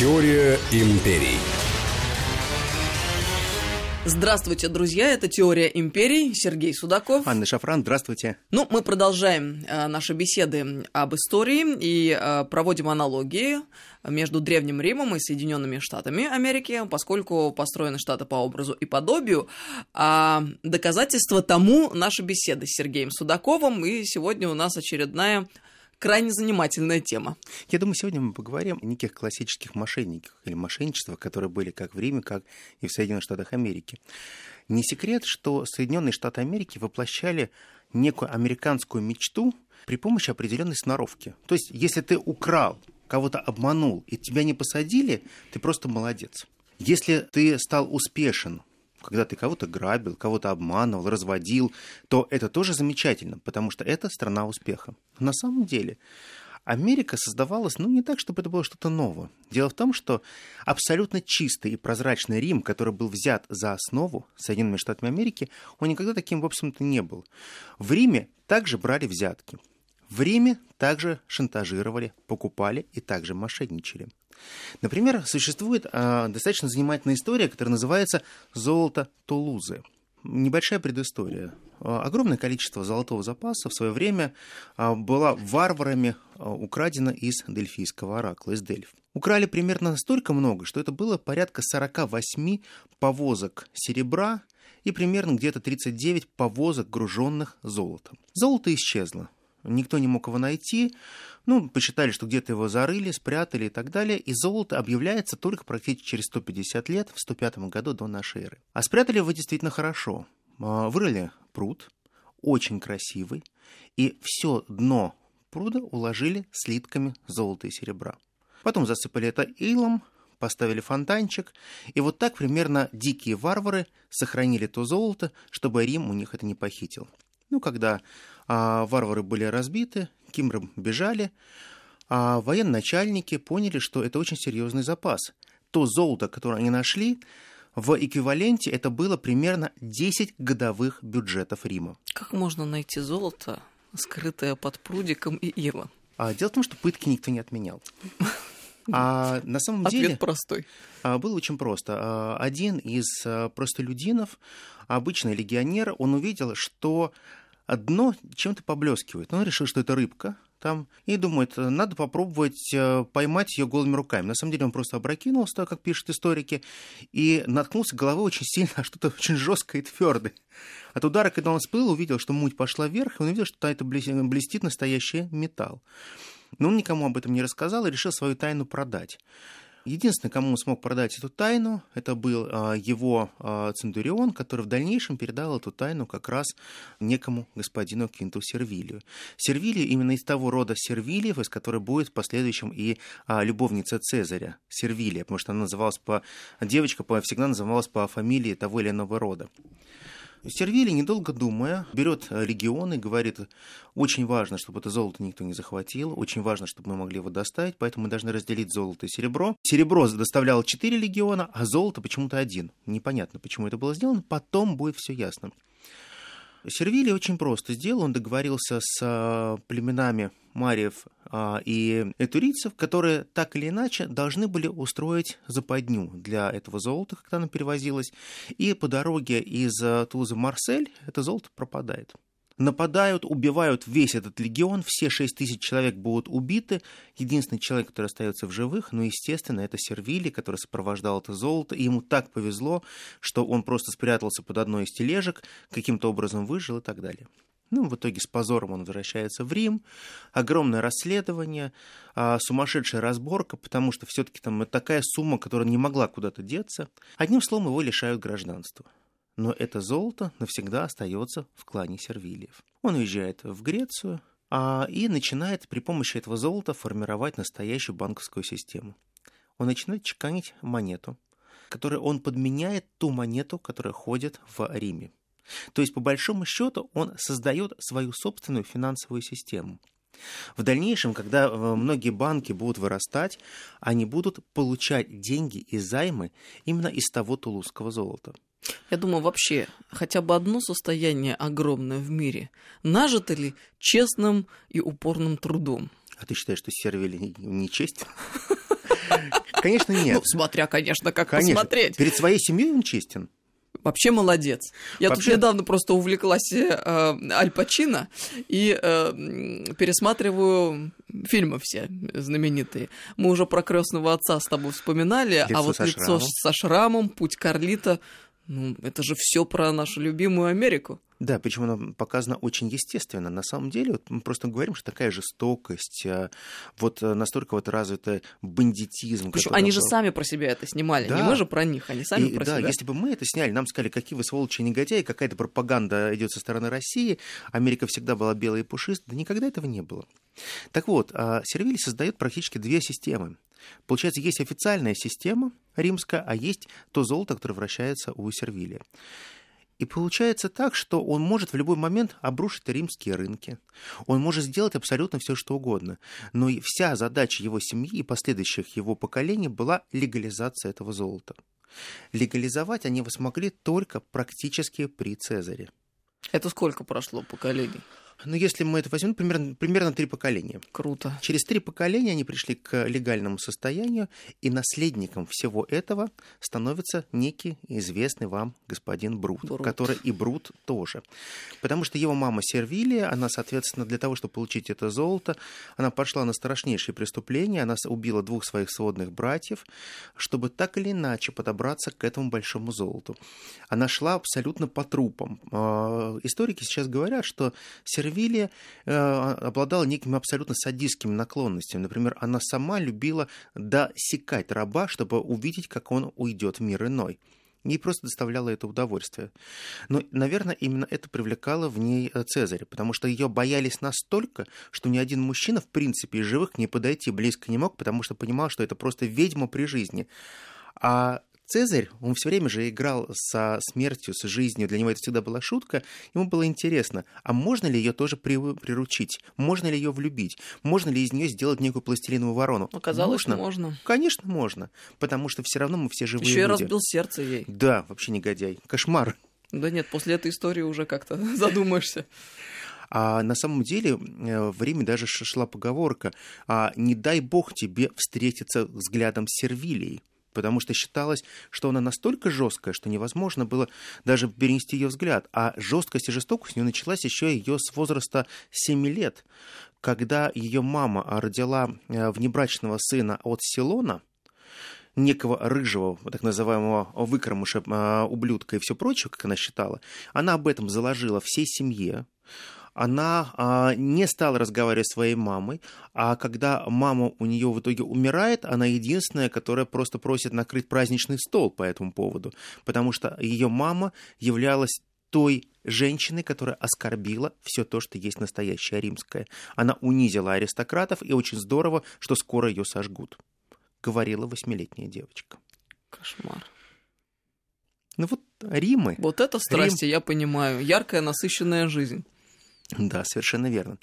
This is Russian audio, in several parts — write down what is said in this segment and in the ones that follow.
Теория империй. Здравствуйте, друзья, это «Теория империй», Сергей Судаков. Анна Шафран, здравствуйте. Ну, мы продолжаем э, наши беседы об истории и э, проводим аналогии между Древним Римом и Соединенными Штатами Америки, поскольку построены Штаты по образу и подобию. А доказательство тому наши беседы с Сергеем Судаковым, и сегодня у нас очередная крайне занимательная тема. Я думаю, сегодня мы поговорим о неких классических мошенниках или мошенничествах, которые были как в Риме, как и в Соединенных Штатах Америки. Не секрет, что Соединенные Штаты Америки воплощали некую американскую мечту при помощи определенной сноровки. То есть, если ты украл, кого-то обманул и тебя не посадили, ты просто молодец. Если ты стал успешен когда ты кого-то грабил, кого-то обманывал, разводил, то это тоже замечательно, потому что это страна успеха. На самом деле Америка создавалась, ну, не так, чтобы это было что-то новое. Дело в том, что абсолютно чистый и прозрачный Рим, который был взят за основу Соединенными Штатами Америки, он никогда таким, в общем-то, не был. В Риме также брали взятки. В Риме также шантажировали, покупали и также мошенничали. Например, существует э, достаточно занимательная история, которая называется «Золото Тулузы». Небольшая предыстория. Огромное количество золотого запаса в свое время было варварами украдено из Дельфийского оракла, из Дельф. Украли примерно настолько много, что это было порядка 48 повозок серебра и примерно где-то 39 повозок, груженных золотом. Золото исчезло никто не мог его найти. Ну, посчитали, что где-то его зарыли, спрятали и так далее. И золото объявляется только практически через 150 лет, в 105 году до нашей эры. А спрятали его действительно хорошо. А, вырыли пруд, очень красивый, и все дно пруда уложили слитками золота и серебра. Потом засыпали это илом, поставили фонтанчик, и вот так примерно дикие варвары сохранили то золото, чтобы Рим у них это не похитил. Ну, когда а, варвары были разбиты, кимры бежали, а военачальники поняли, что это очень серьезный запас. То золото, которое они нашли, в эквиваленте это было примерно 10 годовых бюджетов Рима. Как можно найти золото, скрытое под прудиком и илом? А, дело в том, что пытки никто не отменял. А на самом Ответ деле... простой. А, было очень просто. А, один из а, простолюдинов, обычный легионер, он увидел, что дно чем-то поблескивает. Он решил, что это рыбка там, и думает, надо попробовать э, поймать ее голыми руками. На самом деле он просто опрокинулся, как пишут историки, и наткнулся головой очень сильно на что-то очень жесткое и твердое. От удара, когда он всплыл, увидел, что муть пошла вверх, и он увидел, что это блестит настоящий металл. Но он никому об этом не рассказал и решил свою тайну продать. Единственный, кому он смог продать эту тайну, это был а, его а, Центурион, который в дальнейшем передал эту тайну как раз некому господину Квинту Сервилию. Сервилию именно из того рода Сервилиев, из которой будет в последующем и а, любовница Цезаря, Сервилия, потому что она называлась по... Девочка всегда называлась по фамилии того или иного рода. Сервили, недолго думая, берет э, регионы, говорит, очень важно, чтобы это золото никто не захватил, очень важно, чтобы мы могли его доставить, поэтому мы должны разделить золото и серебро. Серебро доставляло 4 легиона, а золото почему-то один. Непонятно, почему это было сделано, потом будет все ясно. Сервилий очень просто сделал. Он договорился с а, племенами Мариев а, и этурийцев, которые так или иначе должны были устроить западню для этого золота, когда оно перевозилось. И по дороге из а, Тулуза в Марсель это золото пропадает нападают, убивают весь этот легион, все 6 тысяч человек будут убиты. Единственный человек, который остается в живых, ну, естественно, это Сервили, который сопровождал это золото. И ему так повезло, что он просто спрятался под одной из тележек, каким-то образом выжил и так далее. Ну, в итоге с позором он возвращается в Рим. Огромное расследование, а, сумасшедшая разборка, потому что все-таки там такая сумма, которая не могла куда-то деться. Одним словом, его лишают гражданства но это золото навсегда остается в клане Сервилиев. Он уезжает в Грецию а, и начинает при помощи этого золота формировать настоящую банковскую систему. Он начинает чеканить монету, которую он подменяет ту монету, которая ходит в Риме. То есть, по большому счету, он создает свою собственную финансовую систему. В дальнейшем, когда э, многие банки будут вырастать, они будут получать деньги и займы именно из того тулузского золота. Я думаю, вообще хотя бы одно состояние огромное в мире нажито ли честным и упорным трудом? А ты считаешь, что Сервили не честь? Конечно, нет. Ну, смотря, конечно, как Конечно. посмотреть. Перед своей семьей он честен. Вообще молодец. Я Вообще- тут недавно просто увлеклась э, Аль Пачино и э, пересматриваю фильмы все знаменитые. Мы уже про крестного отца с тобой вспоминали, а «Лицо вот со лицо шрамом». со шрамом, путь Карлита. Ну, это же все про нашу любимую Америку. Да, причем она показана очень естественно. На самом деле, вот мы просто говорим, что такая жестокость, а, вот э, настолько вот развитый бандитизм. Причем который они же сами про себя это снимали. Не Да. мы же про них, они сами И, про да, себя. если бы мы это сняли, нам сказали, какие вы сволочи и негодяи, какая-то пропаганда идет со стороны России, Америка всегда была белой и пушистой, да никогда этого не было. Так вот, а, Сервиль создает практически две системы. Получается, есть официальная система римская, а есть то золото, которое вращается у Сервилия. И получается так, что он может в любой момент обрушить римские рынки. Он может сделать абсолютно все, что угодно. Но и вся задача его семьи и последующих его поколений была легализация этого золота. Легализовать они смогли только практически при Цезаре. Это сколько прошло поколений? Но если мы это возьмем, примерно, примерно три поколения. Круто. Через три поколения они пришли к легальному состоянию, и наследником всего этого становится некий известный вам господин Брут, Брут. который и Брут тоже. Потому что его мама Сервилия, она, соответственно, для того, чтобы получить это золото, она пошла на страшнейшие преступления, она убила двух своих сводных братьев, чтобы так или иначе подобраться к этому большому золоту. Она шла абсолютно по трупам. А, Историки сейчас говорят, что Сервилия э, обладала некими абсолютно садистскими наклонностями. Например, она сама любила досекать раба, чтобы увидеть, как он уйдет в мир иной. Ей просто доставляло это удовольствие. Но, наверное, именно это привлекало в ней э, Цезаря, потому что ее боялись настолько, что ни один мужчина, в принципе, из живых к ней подойти близко не мог, потому что понимал, что это просто ведьма при жизни. А Цезарь, он все время же играл со смертью, с жизнью, для него это всегда была шутка, ему было интересно, а можно ли ее тоже при- приручить, можно ли ее влюбить, можно ли из нее сделать некую пластилиновую ворону? Оказалось, можно. можно. Конечно, можно, потому что все равно мы все живые Еще и люди. разбил сердце ей. Да, вообще негодяй, кошмар. Да нет, после этой истории уже как-то задумаешься. А на самом деле э, в Риме даже шла поговорка а, «не дай бог тебе встретиться взглядом с Сервилией», потому что считалось, что она настолько жесткая, что невозможно было даже перенести ее взгляд. А жесткость и жестокость у нее началась еще ее с возраста 7 лет, когда ее мама родила э, внебрачного сына от Силона, некого рыжего, так называемого выкормыша, а, ублюдка и все прочее, как она считала, она об этом заложила всей семье. Она а, не стала разговаривать с своей мамой, а когда мама у нее в итоге умирает, она единственная, которая просто просит накрыть праздничный стол по этому поводу, потому что ее мама являлась той женщиной, которая оскорбила все то, что есть настоящее римское. Она унизила аристократов, и очень здорово, что скоро ее сожгут, говорила восьмилетняя девочка. Кошмар. Ну вот Римы. Вот это страсти, я понимаю. Яркая, насыщенная жизнь. Да, совершенно верно.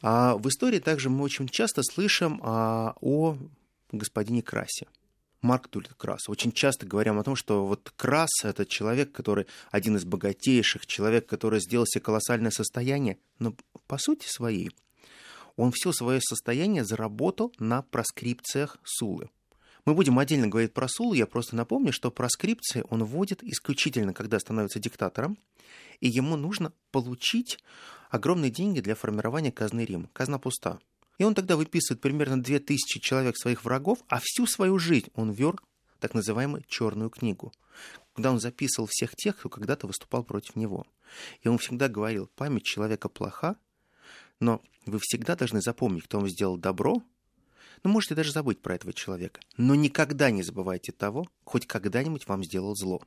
А в истории также мы очень часто слышим а, о господине Красе. Марк Тулит Крас. Очень часто говорим о том, что вот Крас — это человек, который один из богатейших, человек, который сделал себе колоссальное состояние, но по сути своей он все свое состояние заработал на проскрипциях Сулы. Мы будем отдельно говорить про Сулу, я просто напомню, что проскрипции он вводит исключительно, когда становится диктатором, и ему нужно получить огромные деньги для формирования казны Рима. Казна пуста. И он тогда выписывает примерно 2000 человек своих врагов, а всю свою жизнь он вер так называемую черную книгу, куда он записывал всех тех, кто когда-то выступал против него. И он всегда говорил, память человека плоха, но вы всегда должны запомнить, кто вам сделал добро, ну, можете даже забыть про этого человека, но никогда не забывайте того, хоть когда-нибудь вам сделал зло.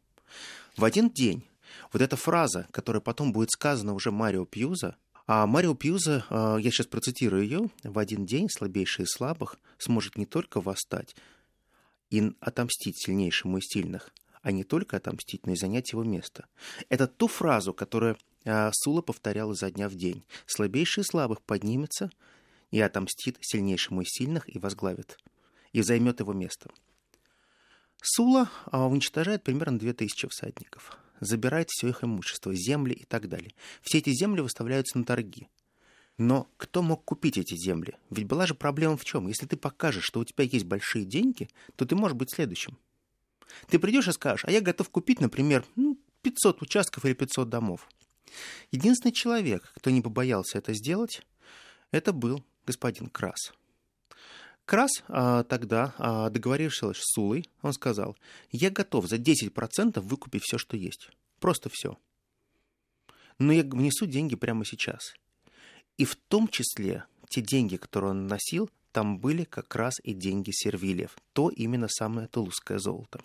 В один день вот эта фраза, которая потом будет сказана уже Марио Пьюза, а Марио Пьюза, а, я сейчас процитирую ее, в один день слабейший из слабых сможет не только восстать и отомстить сильнейшему из сильных, а не только отомстить, но и занять его место. Это ту фразу, которую а, Сула повторял изо дня в день. Слабейший из слабых поднимется и отомстит сильнейшему из сильных и возглавит, и займет его место. Сула а, уничтожает примерно 2000 всадников, забирает все их имущество, земли и так далее. Все эти земли выставляются на торги. Но кто мог купить эти земли? Ведь была же проблема в чем? Если ты покажешь, что у тебя есть большие деньги, то ты можешь быть следующим. Ты придешь и скажешь, а я готов купить, например, 500 ну, участков или 500 домов. Единственный человек, кто не побоялся это сделать, это был господин Крас. Крас а, тогда, а, договорившись с Сулой, он сказал, я готов за 10% выкупить все, что есть. Просто все. Но я внесу деньги прямо сейчас. И в том числе те деньги, которые он носил, там были как раз и деньги сервилиев. То именно самое тулузское золото.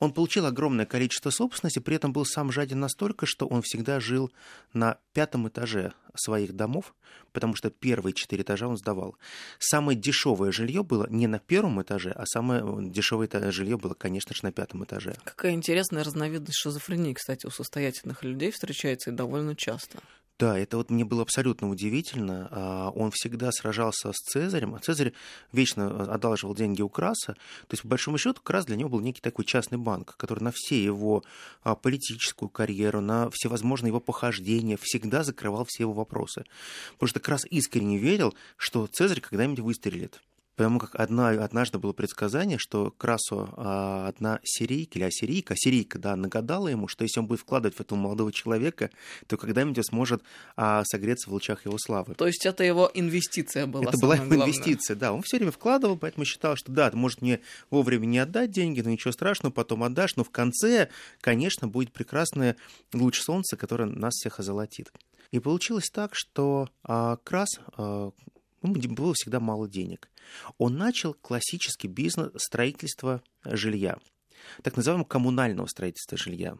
Он получил огромное количество собственности, при этом был сам жаден настолько, что он всегда жил на пятом этаже своих домов, потому что первые четыре этажа он сдавал. Самое дешевое жилье было не на первом этаже, а самое дешевое жилье было, конечно же, на пятом этаже. Какая интересная разновидность шизофрении, кстати, у состоятельных людей встречается и довольно часто. Да, это вот мне было абсолютно удивительно. А, он всегда сражался с Цезарем, а Цезарь вечно одалживал деньги у Краса. То есть, по большому счету, Крас для него был некий такой частный банк, который на все его а, политическую карьеру, на всевозможные его похождения всегда закрывал все его вопросы. Потому что Крас искренне верил, что Цезарь когда-нибудь выстрелит. Потому как одна, однажды было предсказание, что Красу а, одна сирийка или ассирийка, ассирийка, да, нагадала ему, что если он будет вкладывать в этого молодого человека, то когда-нибудь он сможет а, согреться в лучах его славы. То есть это его инвестиция была. Это была его главное. инвестиция, да. Он все время вкладывал, поэтому считал, что да, ты может мне вовремя не отдать деньги, но ничего страшного, потом отдашь, но в конце, конечно, будет прекрасный луч солнца, который нас всех озолотит. И получилось так, что а, Крас, а, ну, было всегда мало денег. Он начал классический бизнес строительства жилья, так называемого коммунального строительства жилья.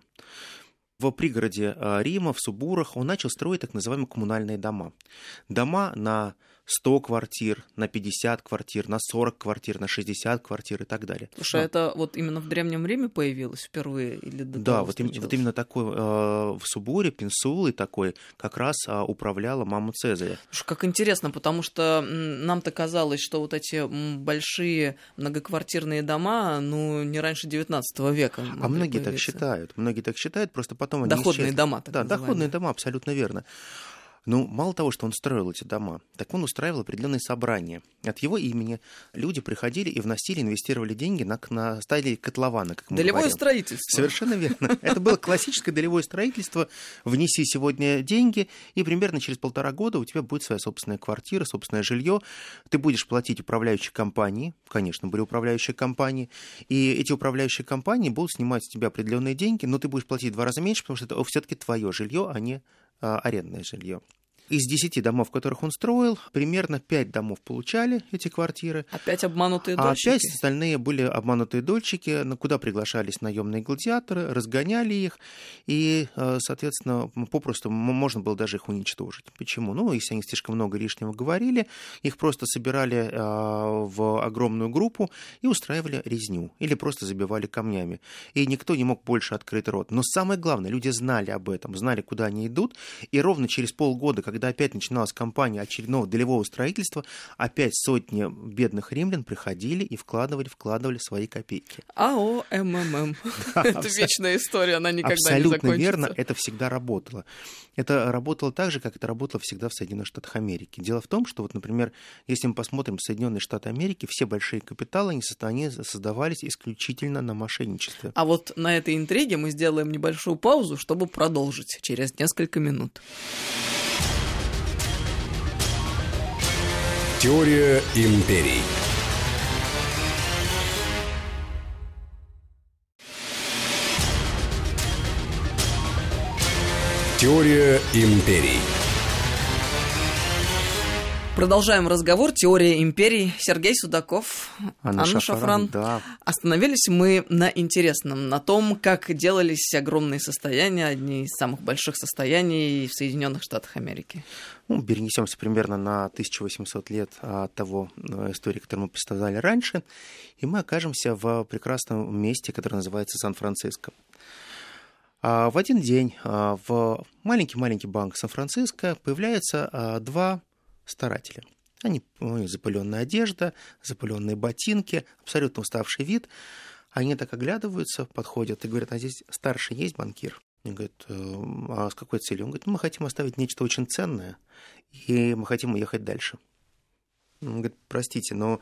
В пригороде а, Рима, в Субурах, он начал строить так называемые коммунальные дома. Дома на 100 квартир, на 50 квартир, на 40 квартир, на 60 квартир и так далее. Слушай, а это вот именно в Древнем Риме появилось впервые или до Да, вот, им, вот именно такой э, в Субуре, Пенсулы такой как раз э, управляла мама Цезаря. Слушай, как интересно, потому что нам-то казалось, что вот эти большие многоквартирные дома, ну, не раньше 19 века. А многие появиться. так считают, многие так считают, просто потом они Доходные исчезли. дома, так Да, называемые. доходные дома, абсолютно верно. Ну, мало того, что он строил эти дома, так он устраивал определенные собрания. От его имени люди приходили и вносили, инвестировали деньги на, на стадии котлована, как мы Долевое говорим. строительство. Совершенно верно. Это было классическое долевое строительство. Внеси сегодня деньги, и примерно через полтора года у тебя будет своя собственная квартира, собственное жилье. Ты будешь платить управляющей компании, конечно, были управляющие компании, и эти управляющие компании будут снимать с тебя определенные деньги, но ты будешь платить в два раза меньше, потому что это все-таки твое жилье, а не арендное жилье. Из десяти домов, которых он строил, примерно пять домов получали эти квартиры. Опять обманутые а дольщики? А пять остальные были обманутые дольщики, на куда приглашались наемные гладиаторы, разгоняли их, и, э, соответственно, попросту можно было даже их уничтожить. Почему? Ну, если они слишком много лишнего говорили, их просто собирали э, в огромную группу и устраивали резню, или просто забивали камнями. И никто не мог больше открыть рот. Но самое главное, люди знали об этом, знали, куда они идут, и ровно через полгода, когда опять начиналась кампания очередного долевого строительства, опять сотни бедных римлян приходили и вкладывали, вкладывали свои копейки. АО МММ. Это вечная история, она никогда не закончится. Абсолютно верно, это всегда работало. Это работало так же, как это работало всегда в Соединенных Штатах Америки. Дело в том, что вот, например, если мы посмотрим Соединенные Штаты Америки, все большие капиталы, они создавались исключительно на мошенничестве. А вот на этой интриге мы сделаем небольшую паузу, чтобы продолжить через несколько минут. Теория империй. Теория империй. Продолжаем разговор. Теория империй. Сергей Судаков, Анна, Анна Шафран. Шафран. Да. Остановились мы на интересном, на том, как делались огромные состояния, одни из самых больших состояний в Соединенных Штатах Америки. Ну, перенесемся примерно на 1800 лет от того э, истории, которую мы представляли раньше, и мы окажемся в прекрасном месте, которое называется Сан-Франциско. А в один день а, в маленький-маленький банк Сан-Франциско появляются а, два старатели. Они, у них запыленная одежда, запыленные ботинки, абсолютно уставший вид. Они так оглядываются, подходят и говорят, а здесь старший есть банкир? И говорит, «Э, а с какой целью? Он говорит, мы хотим оставить нечто очень ценное, и мы хотим уехать дальше. Он говорит, простите, но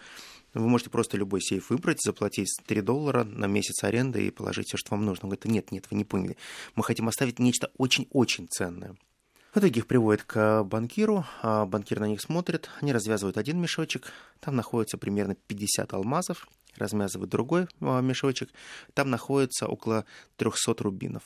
вы можете просто любой сейф выбрать, заплатить 3 доллара на месяц аренды и положить все, что вам нужно. Он говорит, нет, нет, вы не поняли. Мы хотим оставить нечто очень-очень ценное. В итоге их приводят к банкиру, а банкир на них смотрит, они развязывают один мешочек, там находится примерно 50 алмазов, развязывают другой а, мешочек, там находится около 300 рубинов.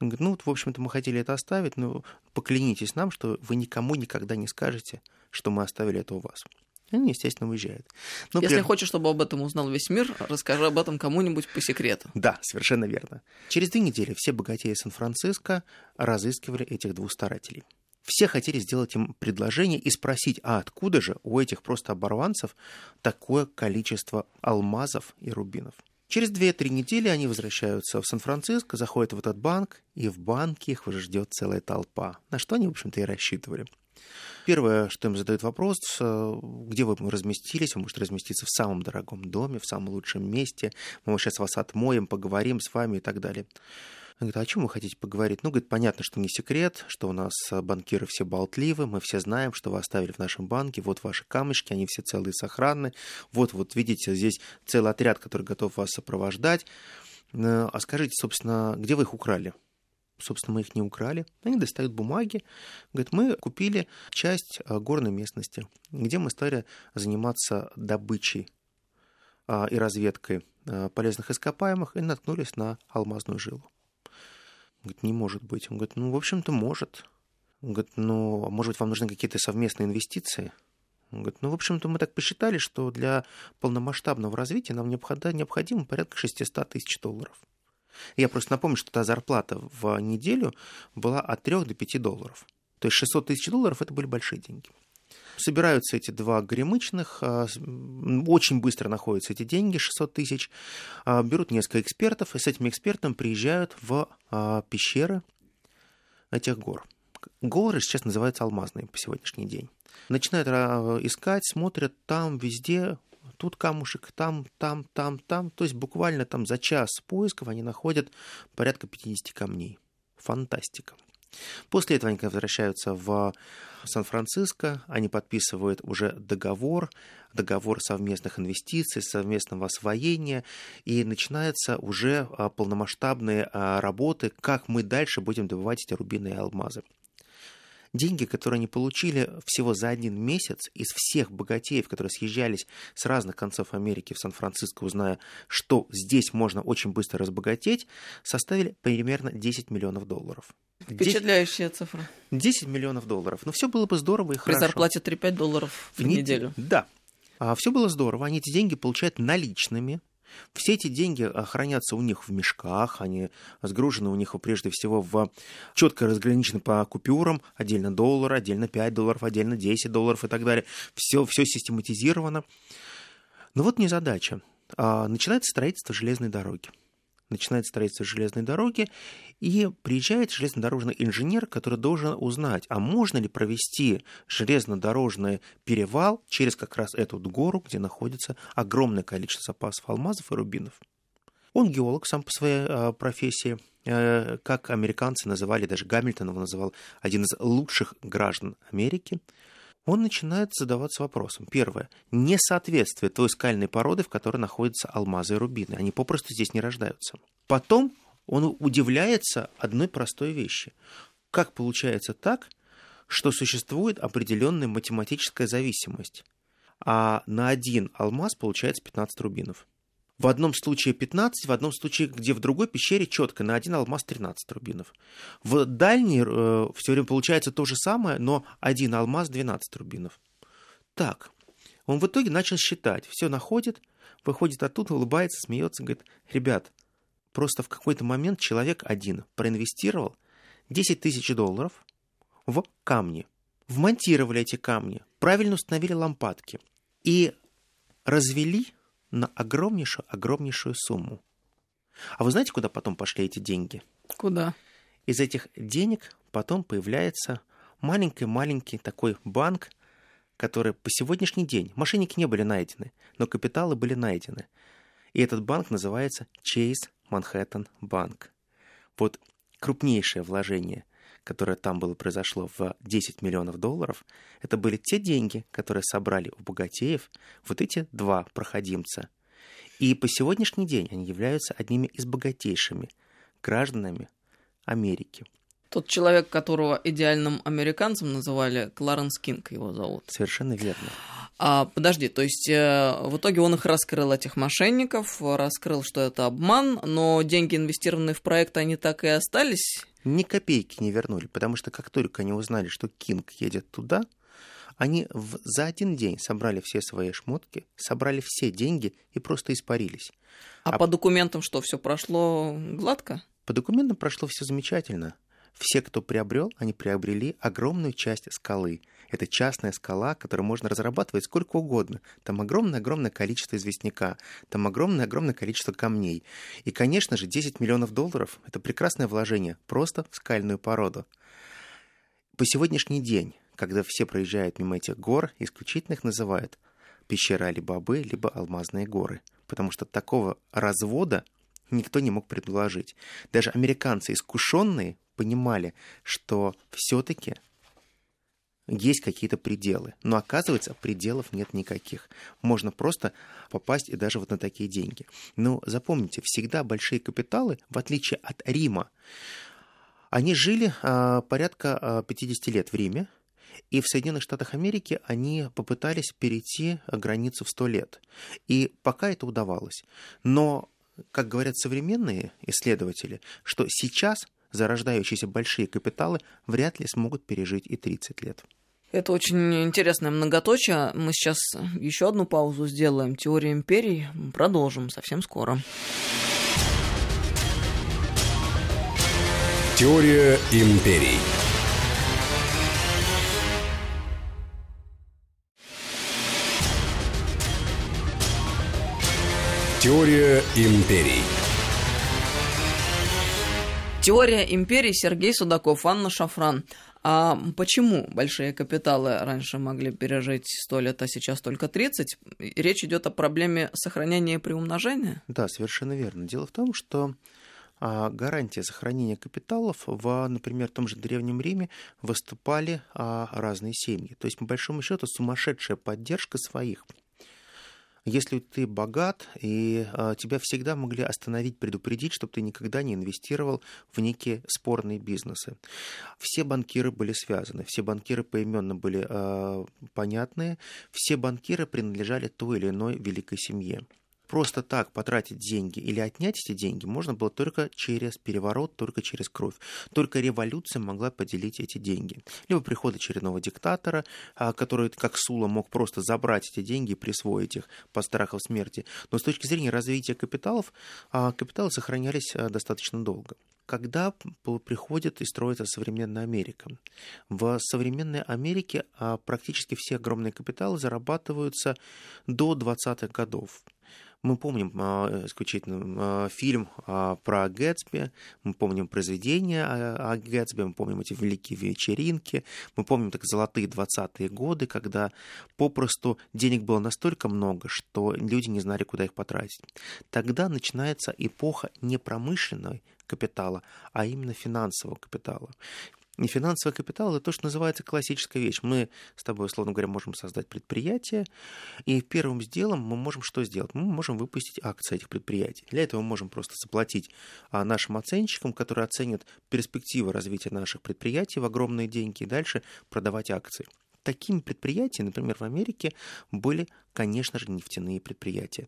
Он говорит, ну, вот, в общем-то, мы хотели это оставить, но поклянитесь нам, что вы никому никогда не скажете, что мы оставили это у вас. Они, естественно, уезжают. Но Если при... хочешь, чтобы об этом узнал весь мир, расскажи об этом кому-нибудь по секрету. Да, совершенно верно. Через две недели все богатеи Сан-Франциско разыскивали этих двух старателей. Все хотели сделать им предложение и спросить, а откуда же у этих просто оборванцев такое количество алмазов и рубинов. Через 2-3 недели они возвращаются в Сан-Франциско, заходят в этот банк, и в банке их уже ждет целая толпа, на что они, в общем-то, и рассчитывали. Первое, что им задают вопрос, э, где вы разместились, вы можете разместиться в самом дорогом доме, в самом лучшем месте, мы сейчас вас отмоем, поговорим с вами и так далее. Он говорит, а о чем вы хотите поговорить? Ну, говорит, понятно, что не секрет, что у нас э, банкиры все болтливы, мы все знаем, что вы оставили в нашем банке, вот ваши камешки, они все целые сохранны, вот, вот видите, здесь целый отряд, который готов вас сопровождать. Э, а скажите, собственно, где вы их украли? Собственно, мы их не украли. Они достают бумаги. Говорят, мы купили часть э, горной местности, где мы стали заниматься добычей и разведкой полезных ископаемых и наткнулись на алмазную жилу. Говорит, не может быть. Он говорит, ну, в общем-то, может. Он говорит, ну, может быть, вам нужны какие-то совместные инвестиции? Он говорит, ну, в общем-то, мы так посчитали, что для полномасштабного развития нам необходимо порядка 600 тысяч долларов. Я просто напомню, что та зарплата в неделю была от 3 до 5 долларов. То есть 600 тысяч долларов – это были большие деньги. Собираются эти два горемычных, а, очень быстро находятся эти деньги, 600 тысяч, а, берут несколько экспертов, и с этими экспертами приезжают в а, пещеры этих гор. Горы сейчас называются алмазные по сегодняшний день. Начинают искать, смотрят там, везде, тут камушек, там, там, там, там. То есть буквально там за час поисков они находят порядка 50 камней. Фантастика. После этого они возвращаются в Сан-Франциско, они подписывают уже договор, договор совместных инвестиций, совместного освоения, и начинаются уже а, полномасштабные а, работы, как мы дальше будем добывать эти рубины и алмазы. Деньги, которые они получили всего за один месяц из всех богатеев, которые съезжались с разных концов Америки в Сан-Франциско, узная, что здесь можно очень быстро разбогатеть, составили примерно 10 миллионов долларов. Впечатляющая 10, цифра. 10 миллионов долларов. Но все было бы здорово и При хорошо. При зарплате 3-5 долларов в, в неделю. Да. А все было здорово. Они эти деньги получают наличными. Все эти деньги хранятся у них в мешках, они сгружены у них прежде всего в четко разграничены по купюрам, отдельно доллар, отдельно 5 долларов, отдельно 10 долларов и так далее. Все, все систематизировано. Но вот незадача. А, начинается строительство железной дороги начинает строительство железной дороги, и приезжает железнодорожный инженер, который должен узнать, а можно ли провести железнодорожный перевал через как раз эту гору, где находится огромное количество запасов алмазов и рубинов. Он геолог сам по своей э, профессии, э, как американцы называли, даже Гамильтон его называл один из лучших граждан Америки – он начинает задаваться вопросом. Первое. Несоответствие той скальной породы, в которой находятся алмазы и рубины. Они попросту здесь не рождаются. Потом он удивляется одной простой вещи. Как получается так, что существует определенная математическая зависимость, а на один алмаз получается 15 рубинов? В одном случае 15, в одном случае, где в другой пещере четко на один алмаз 13 рубинов. В дальней э, все время получается то же самое, но один алмаз 12 рубинов. Так, он в итоге начал считать, все находит, выходит оттуда, улыбается, смеется, говорит, ребят, просто в какой-то момент человек один проинвестировал 10 тысяч долларов в камни, вмонтировали эти камни, правильно установили лампадки и развели на огромнейшую, огромнейшую сумму. А вы знаете, куда потом пошли эти деньги? Куда? Из этих денег потом появляется маленький-маленький такой банк, который по сегодняшний день, мошенники не были найдены, но капиталы были найдены. И этот банк называется Chase Manhattan Bank. Вот крупнейшее вложение, которое там было произошло в 10 миллионов долларов, это были те деньги, которые собрали у богатеев вот эти два проходимца. И по сегодняшний день они являются одними из богатейшими гражданами Америки. Тот человек, которого идеальным американцем называли, Кларенс Кинг его зовут. Совершенно верно. А, подожди, то есть э, в итоге он их раскрыл, этих мошенников, раскрыл, что это обман, но деньги, инвестированные в проект, они так и остались? Ни копейки не вернули, потому что как только они узнали, что Кинг едет туда, они в, за один день собрали все свои шмотки, собрали все деньги и просто испарились. А, а по документам что, все прошло гладко? По документам прошло все замечательно. Все, кто приобрел, они приобрели огромную часть скалы. Это частная скала, которую можно разрабатывать сколько угодно. Там огромное-огромное количество известняка, там огромное-огромное количество камней. И, конечно же, 10 миллионов долларов – это прекрасное вложение просто в скальную породу. По сегодняшний день, когда все проезжают мимо этих гор, исключительно их называют пещера Али-Бабы, либо алмазные горы. Потому что такого развода никто не мог предложить. Даже американцы, искушенные, понимали, что все-таки есть какие-то пределы. Но оказывается, пределов нет никаких. Можно просто попасть и даже вот на такие деньги. Но запомните, всегда большие капиталы, в отличие от Рима, они жили а, порядка а, 50 лет в Риме, и в Соединенных Штатах Америки они попытались перейти границу в 100 лет. И пока это удавалось. Но, как говорят современные исследователи, что сейчас зарождающиеся большие капиталы вряд ли смогут пережить и 30 лет. Это очень интересное многоточие. Мы сейчас еще одну паузу сделаем. Теория империй продолжим совсем скоро. Теория империй. Теория империй. Теория империи Сергей Судаков, Анна Шафран. А почему большие капиталы раньше могли пережить 100 лет, а сейчас только 30? Речь идет о проблеме сохранения и приумножения? Да, совершенно верно. Дело в том, что а, гарантия сохранения капиталов в, например, том же Древнем Риме выступали а, разные семьи. То есть, по большому счету, сумасшедшая поддержка своих если ты богат, и э, тебя всегда могли остановить, предупредить, чтобы ты никогда не инвестировал в некие спорные бизнесы. Все банкиры были связаны, все банкиры поименно были э, понятные, все банкиры принадлежали той или иной великой семье просто так потратить деньги или отнять эти деньги можно было только через переворот, только через кровь. Только революция могла поделить эти деньги. Либо приход очередного диктатора, а, который, как Сула, мог просто забрать эти деньги и присвоить их по страху смерти. Но с точки зрения развития капиталов, а, капиталы сохранялись а, достаточно долго когда приходит и строится современная Америка. В современной Америке практически все огромные капиталы зарабатываются до 20-х годов. Мы помним а, исключительно а, фильм а, про Гэтсби, мы помним произведения о Гэтсби, мы помним эти великие вечеринки, мы помним так золотые 20-е годы, когда попросту денег было настолько много, что люди не знали, куда их потратить. Тогда начинается эпоха не промышленной капитала, а именно финансового капитала. И финансовый капитал – это то, что называется классическая вещь. Мы с тобой, условно говоря, можем создать предприятие, и первым делом мы можем что сделать? Мы можем выпустить акции этих предприятий. Для этого мы можем просто заплатить а, нашим оценщикам, которые оценят перспективы развития наших предприятий в огромные деньги, и дальше продавать акции. Такими предприятиями, например, в Америке были, конечно же, нефтяные предприятия.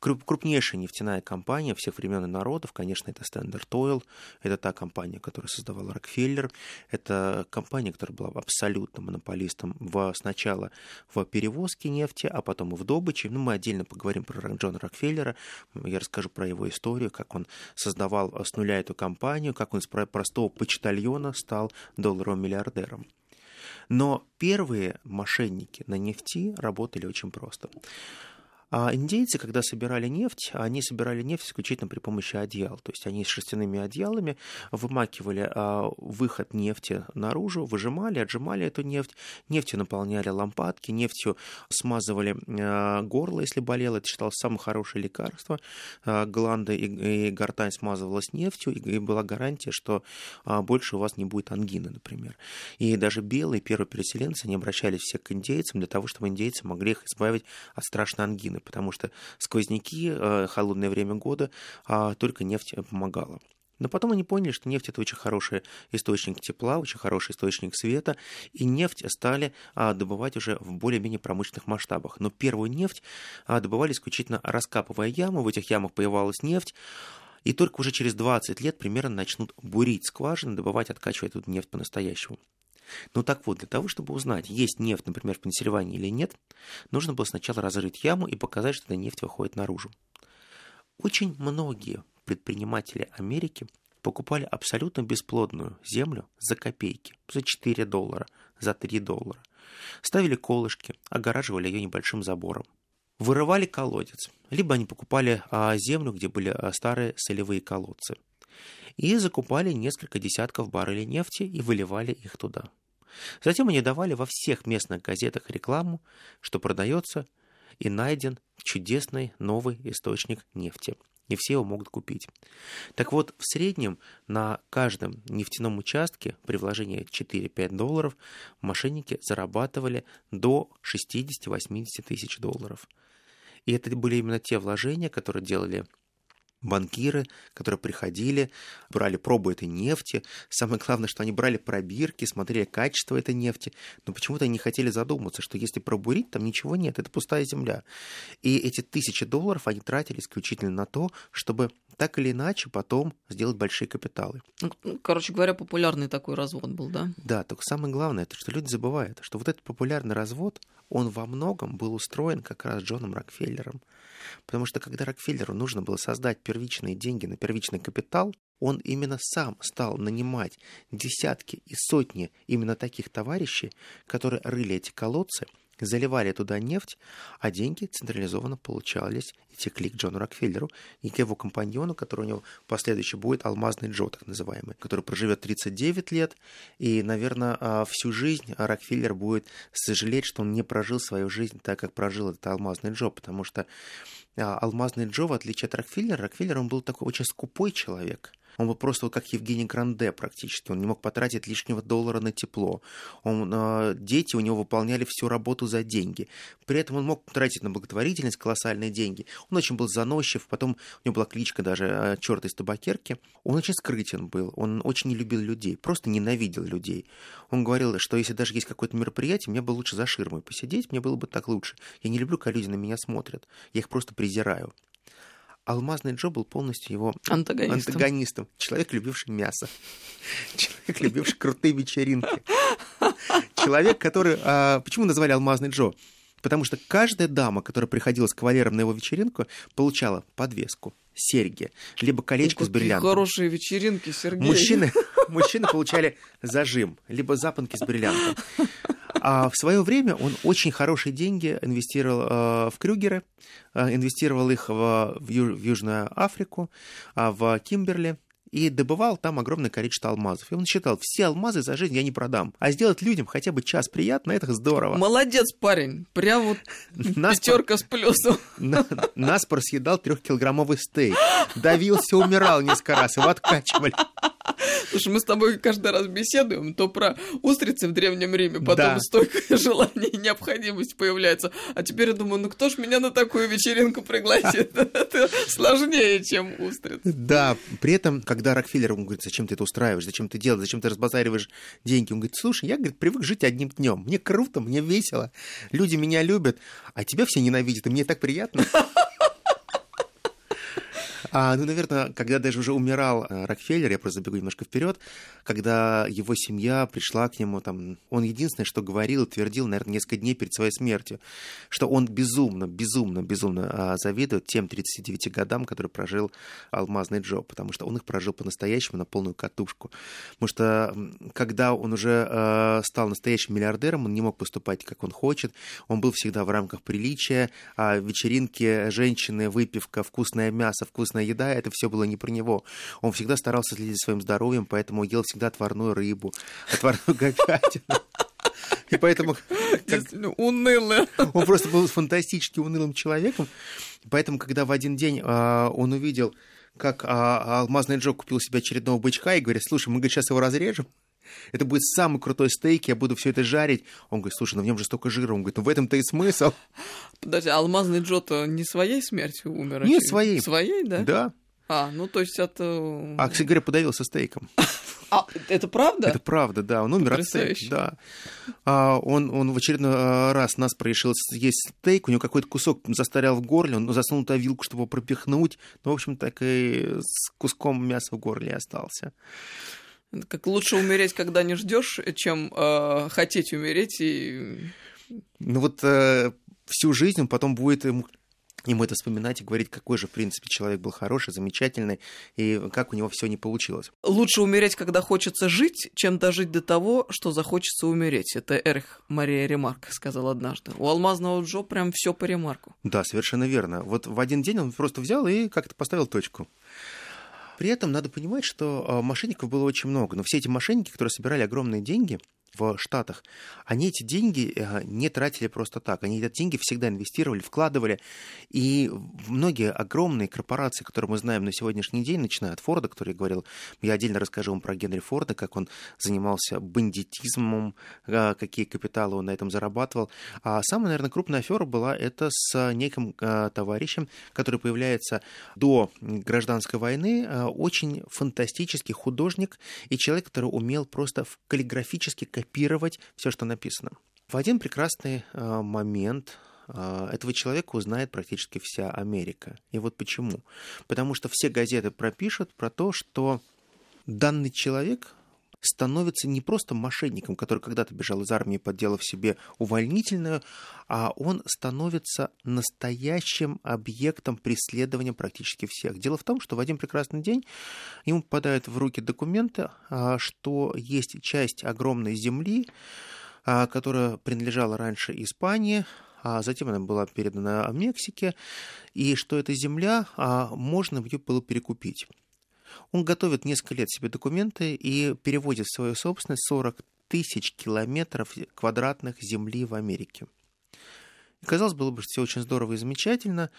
Крупнейшая нефтяная компания всех времен и народов, конечно, это Standard Oil, это та компания, которую создавал Рокфеллер, это компания, которая была абсолютно монополистом в, сначала в перевозке нефти, а потом и в добыче. Ну, мы отдельно поговорим про Джона Рокфеллера, я расскажу про его историю, как он создавал с нуля эту компанию, как он из простого почтальона стал долларовым миллиардером. Но первые мошенники на нефти работали очень просто. А индейцы, когда собирали нефть, они собирали нефть исключительно при помощи одеял. То есть они с шерстяными одеялами вымакивали а, выход нефти наружу, выжимали, отжимали эту нефть, нефтью наполняли лампадки, нефтью смазывали а, горло, если болело. Это считалось самое хорошее лекарство. А, гланды и, гортань смазывалась нефтью, и, была гарантия, что больше у вас не будет ангины, например. И даже белые первые переселенцы, они обращались все к индейцам для того, чтобы индейцы могли их избавить от страшной ангины, потому что сквозняки, э, холодное время года, а, только нефть помогала. Но потом они поняли, что нефть это очень хороший источник тепла, очень хороший источник света, и нефть стали а, добывать уже в более-менее промышленных масштабах. Но первую нефть а, добывали исключительно раскапывая ямы, в этих ямах появилась нефть, и только уже через 20 лет примерно начнут бурить скважины, добывать, откачивать эту нефть по-настоящему. Ну так вот, для того, чтобы узнать, есть нефть, например, в Пенсильвании или нет, нужно было сначала разрыть яму и показать, что эта нефть выходит наружу. Очень многие предприниматели Америки покупали абсолютно бесплодную землю за копейки, за 4 доллара, за 3 доллара. Ставили колышки, огораживали ее небольшим забором. Вырывали колодец, либо они покупали а, землю, где были а, старые солевые колодцы, и закупали несколько десятков баррелей нефти и выливали их туда. Затем они давали во всех местных газетах рекламу, что продается и найден чудесный новый источник нефти – не все его могут купить. Так вот, в среднем на каждом нефтяном участке при вложении 4-5 долларов мошенники зарабатывали до 60-80 тысяч долларов. И это были именно те вложения, которые делали банкиры, которые приходили, брали пробу этой нефти. Самое главное, что они брали пробирки, смотрели качество этой нефти, но почему-то они не хотели задуматься, что если пробурить, там ничего нет, это пустая земля. И эти тысячи долларов они тратили исключительно на то, чтобы так или иначе потом сделать большие капиталы. Ну, короче говоря, популярный такой развод был, да? Да, только самое главное, это что люди забывают, что вот этот популярный развод, он во многом был устроен как раз Джоном Рокфеллером. Потому что когда Рокфеллеру нужно было создать первичные деньги на первичный капитал, он именно сам стал нанимать десятки и сотни именно таких товарищей, которые рыли эти колодцы заливали туда нефть, а деньги централизованно получались и текли к Джону Рокфеллеру и к его компаньону, который у него последующий будет Алмазный Джо, так называемый, который проживет 39 лет, и, наверное, а, всю жизнь Рокфеллер будет сожалеть, что он не прожил свою жизнь так, как прожил этот Алмазный Джо, потому что а, Алмазный Джо, в отличие от Рокфеллера, Рокфеллер, он был такой очень скупой человек – он был просто вот как Евгений Гранде практически. Он не мог потратить лишнего доллара на тепло. Он, э, дети у него выполняли всю работу за деньги. При этом он мог тратить на благотворительность колоссальные деньги. Он очень был заносчив. Потом у него была кличка даже э, «Черт из табакерки». Он очень скрытен был. Он очень не любил людей. Просто ненавидел людей. Он говорил, что если даже есть какое-то мероприятие, мне бы лучше за ширмой посидеть, мне было бы так лучше. Я не люблю, когда люди на меня смотрят. Я их просто презираю. Алмазный Джо был полностью его антагонистом. антагонистом. Человек, любивший мясо. Человек, любивший крутые вечеринки. Человек, который... А, почему назвали Алмазный Джо? Потому что каждая дама, которая приходила с кавалером на его вечеринку, получала подвеску, серьги, либо колечко с бриллиантом. хорошие вечеринки, Сергей. Мужчины, мужчины получали зажим, либо запонки с бриллиантом. А в свое время он очень хорошие деньги инвестировал э, в Крюгеры, э, инвестировал их в, в, Южную Африку, э, в Кимберли и добывал там огромное количество алмазов. И он считал, все алмазы за жизнь я не продам. А сделать людям хотя бы час приятно, это здорово. Молодец, парень. Прям вот пятерка с плюсом. Нас съедал трехкилограммовый стейк. Давился, умирал несколько раз, его откачивали. Слушай, мы с тобой каждый раз беседуем, то про устрицы в ДревнемРиме, потом да. столько желаний и необходимость появляется. А теперь я думаю, ну кто ж меня на такую вечеринку пригласит? Это сложнее, чем устрицы. Да, при этом, когда Рокфеллер, он говорит, зачем ты это устраиваешь, зачем ты делаешь, зачем ты разбазариваешь деньги, он говорит, слушай, я, говорит, привык жить одним днем, мне круто, мне весело, люди меня любят, а тебя все ненавидят, и мне так приятно. А, ну, наверное, когда даже уже умирал э, Рокфеллер, я просто забегу немножко вперед, когда его семья пришла к нему, там, он единственное, что говорил, твердил, наверное, несколько дней перед своей смертью, что он безумно, безумно, безумно а, завидует тем 39 годам, которые прожил алмазный Джо, потому что он их прожил по-настоящему на полную катушку. Потому что когда он уже э, стал настоящим миллиардером, он не мог поступать, как он хочет, он был всегда в рамках приличия, а вечеринки, женщины, выпивка, вкусное мясо, вкусная еда, это все было не про него. Он всегда старался следить за своим здоровьем, поэтому ел всегда отварную рыбу, отварную говядину. И поэтому... Как... Унылый. Он просто был фантастически унылым человеком. Поэтому, когда в один день а, он увидел, как а, алмазный Джо купил себе очередного бычка и говорит, слушай, мы говорит, сейчас его разрежем, это будет самый крутой стейк, я буду все это жарить. Он говорит, слушай, ну в нем же столько жира. Он говорит, ну в этом-то и смысл. Подожди, а алмазный Джо-то не своей смертью умер? Нет, своей. Своей, да? Да. А, ну то есть это... А, кстати говоря, подавился стейком. А, это правда? Это правда, да. Он умер от стейка. Да. А, он, он в очередной а, раз нас решил есть стейк, у него какой-то кусок застрял в горле, он засунул туда вилку, чтобы его пропихнуть. Ну, в общем, так и с куском мяса в горле остался. Как лучше умереть, когда не ждешь, чем э, хотеть умереть и. Ну вот э, всю жизнь он потом будет ему ему это вспоминать и говорить, какой же, в принципе, человек был хороший, замечательный, и как у него все не получилось. Лучше умереть, когда хочется жить, чем дожить до того, что захочется умереть. Это Эрих Мария Ремарк сказал однажды. У алмазного Джо прям все по ремарку. Да, совершенно верно. Вот в один день он просто взял и как-то поставил точку. При этом надо понимать, что а, мошенников было очень много, но все эти мошенники, которые собирали огромные деньги, в Штатах, они эти деньги э, не тратили просто так. Они эти деньги всегда инвестировали, вкладывали. И многие огромные корпорации, которые мы знаем на сегодняшний день, начиная от Форда, который говорил, я отдельно расскажу вам про Генри Форда, как он занимался бандитизмом, э, какие капиталы он на этом зарабатывал. А самая, наверное, крупная афера была это с неким э, товарищем, который появляется до гражданской войны, очень фантастический художник и человек, который умел просто каллиграфически копировать все, что написано. В один прекрасный э, момент э, этого человека узнает практически вся Америка. И вот почему. Потому что все газеты пропишут про то, что данный человек становится не просто мошенником, который когда-то бежал из армии, подделав себе увольнительную, а он становится настоящим объектом преследования практически всех. Дело в том, что в один прекрасный день ему попадают в руки документы, а, что есть часть огромной земли, а, которая принадлежала раньше Испании, а затем она была передана Мексике, и что эта земля, а, можно ее было перекупить. Он готовит несколько лет себе документы и переводит в свою собственность 40 тысяч километров квадратных земли в Америке. И, казалось, было бы все очень здорово и замечательно,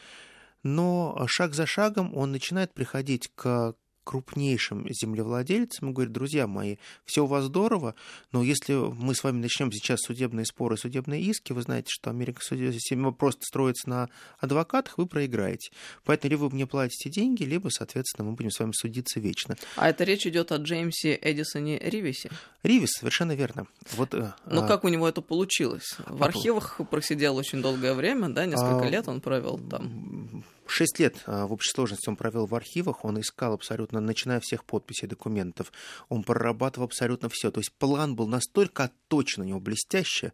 но шаг за шагом он начинает приходить к крупнейшим землевладельцам и говорит, друзья мои, все у вас здорово, но если мы с вами начнем сейчас судебные споры, судебные иски, вы знаете, что Америка система просто строится на адвокатах, вы проиграете. Поэтому либо вы мне платите деньги, либо, соответственно, мы будем с вами судиться вечно. А это речь идет о Джеймсе Эдисоне Ривисе? Ривис, совершенно верно. Вот, э, но а... как у него это получилось? В архивах просидел очень долгое время, да, несколько а... лет он провел там. Шесть лет а, в общей сложности он провел в архивах, он искал абсолютно, начиная всех подписей документов, он прорабатывал абсолютно все. То есть план был настолько точно у него блестяще,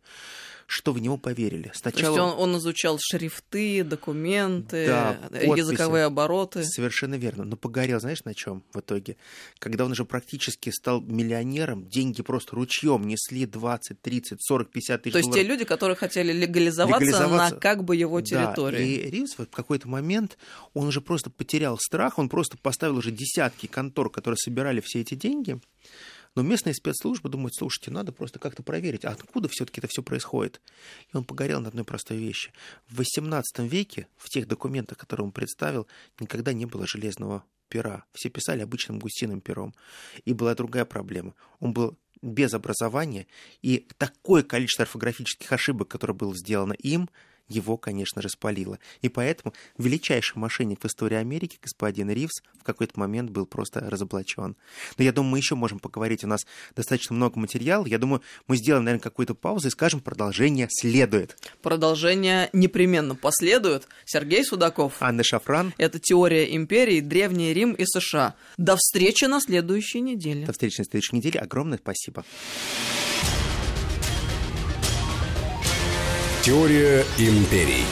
что в него поверили. Сначала... То есть он, он изучал шрифты, документы, да, языковые обороты. Совершенно верно. Но погорел, знаешь, на чем в итоге? Когда он уже практически стал миллионером, деньги просто ручьем несли 20, 30, 40, 50 тысяч То есть долларов. те люди, которые хотели легализоваться, легализоваться... на как бы его территории. Да, и Ривз в какой-то момент, он уже просто потерял страх, он просто поставил уже десятки контор, которые собирали все эти деньги, но местные спецслужбы думают, слушайте, надо просто как-то проверить, откуда все-таки это все происходит. И он погорел на одной простой вещи. В XVIII веке в тех документах, которые он представил, никогда не было железного пера. Все писали обычным гусиным пером. И была другая проблема. Он был без образования, и такое количество орфографических ошибок, которое было сделано им, его, конечно же, спалило. И поэтому величайший мошенник в истории Америки, господин Ривз, в какой-то момент был просто разоблачен. Но я думаю, мы еще можем поговорить. У нас достаточно много материала. Я думаю, мы сделаем, наверное, какую-то паузу и скажем, продолжение следует. Продолжение непременно последует. Сергей Судаков. Анна Шафран. Это «Теория империи. Древний Рим и США». До встречи на следующей неделе. До встречи на следующей неделе. Огромное спасибо. Теория империй.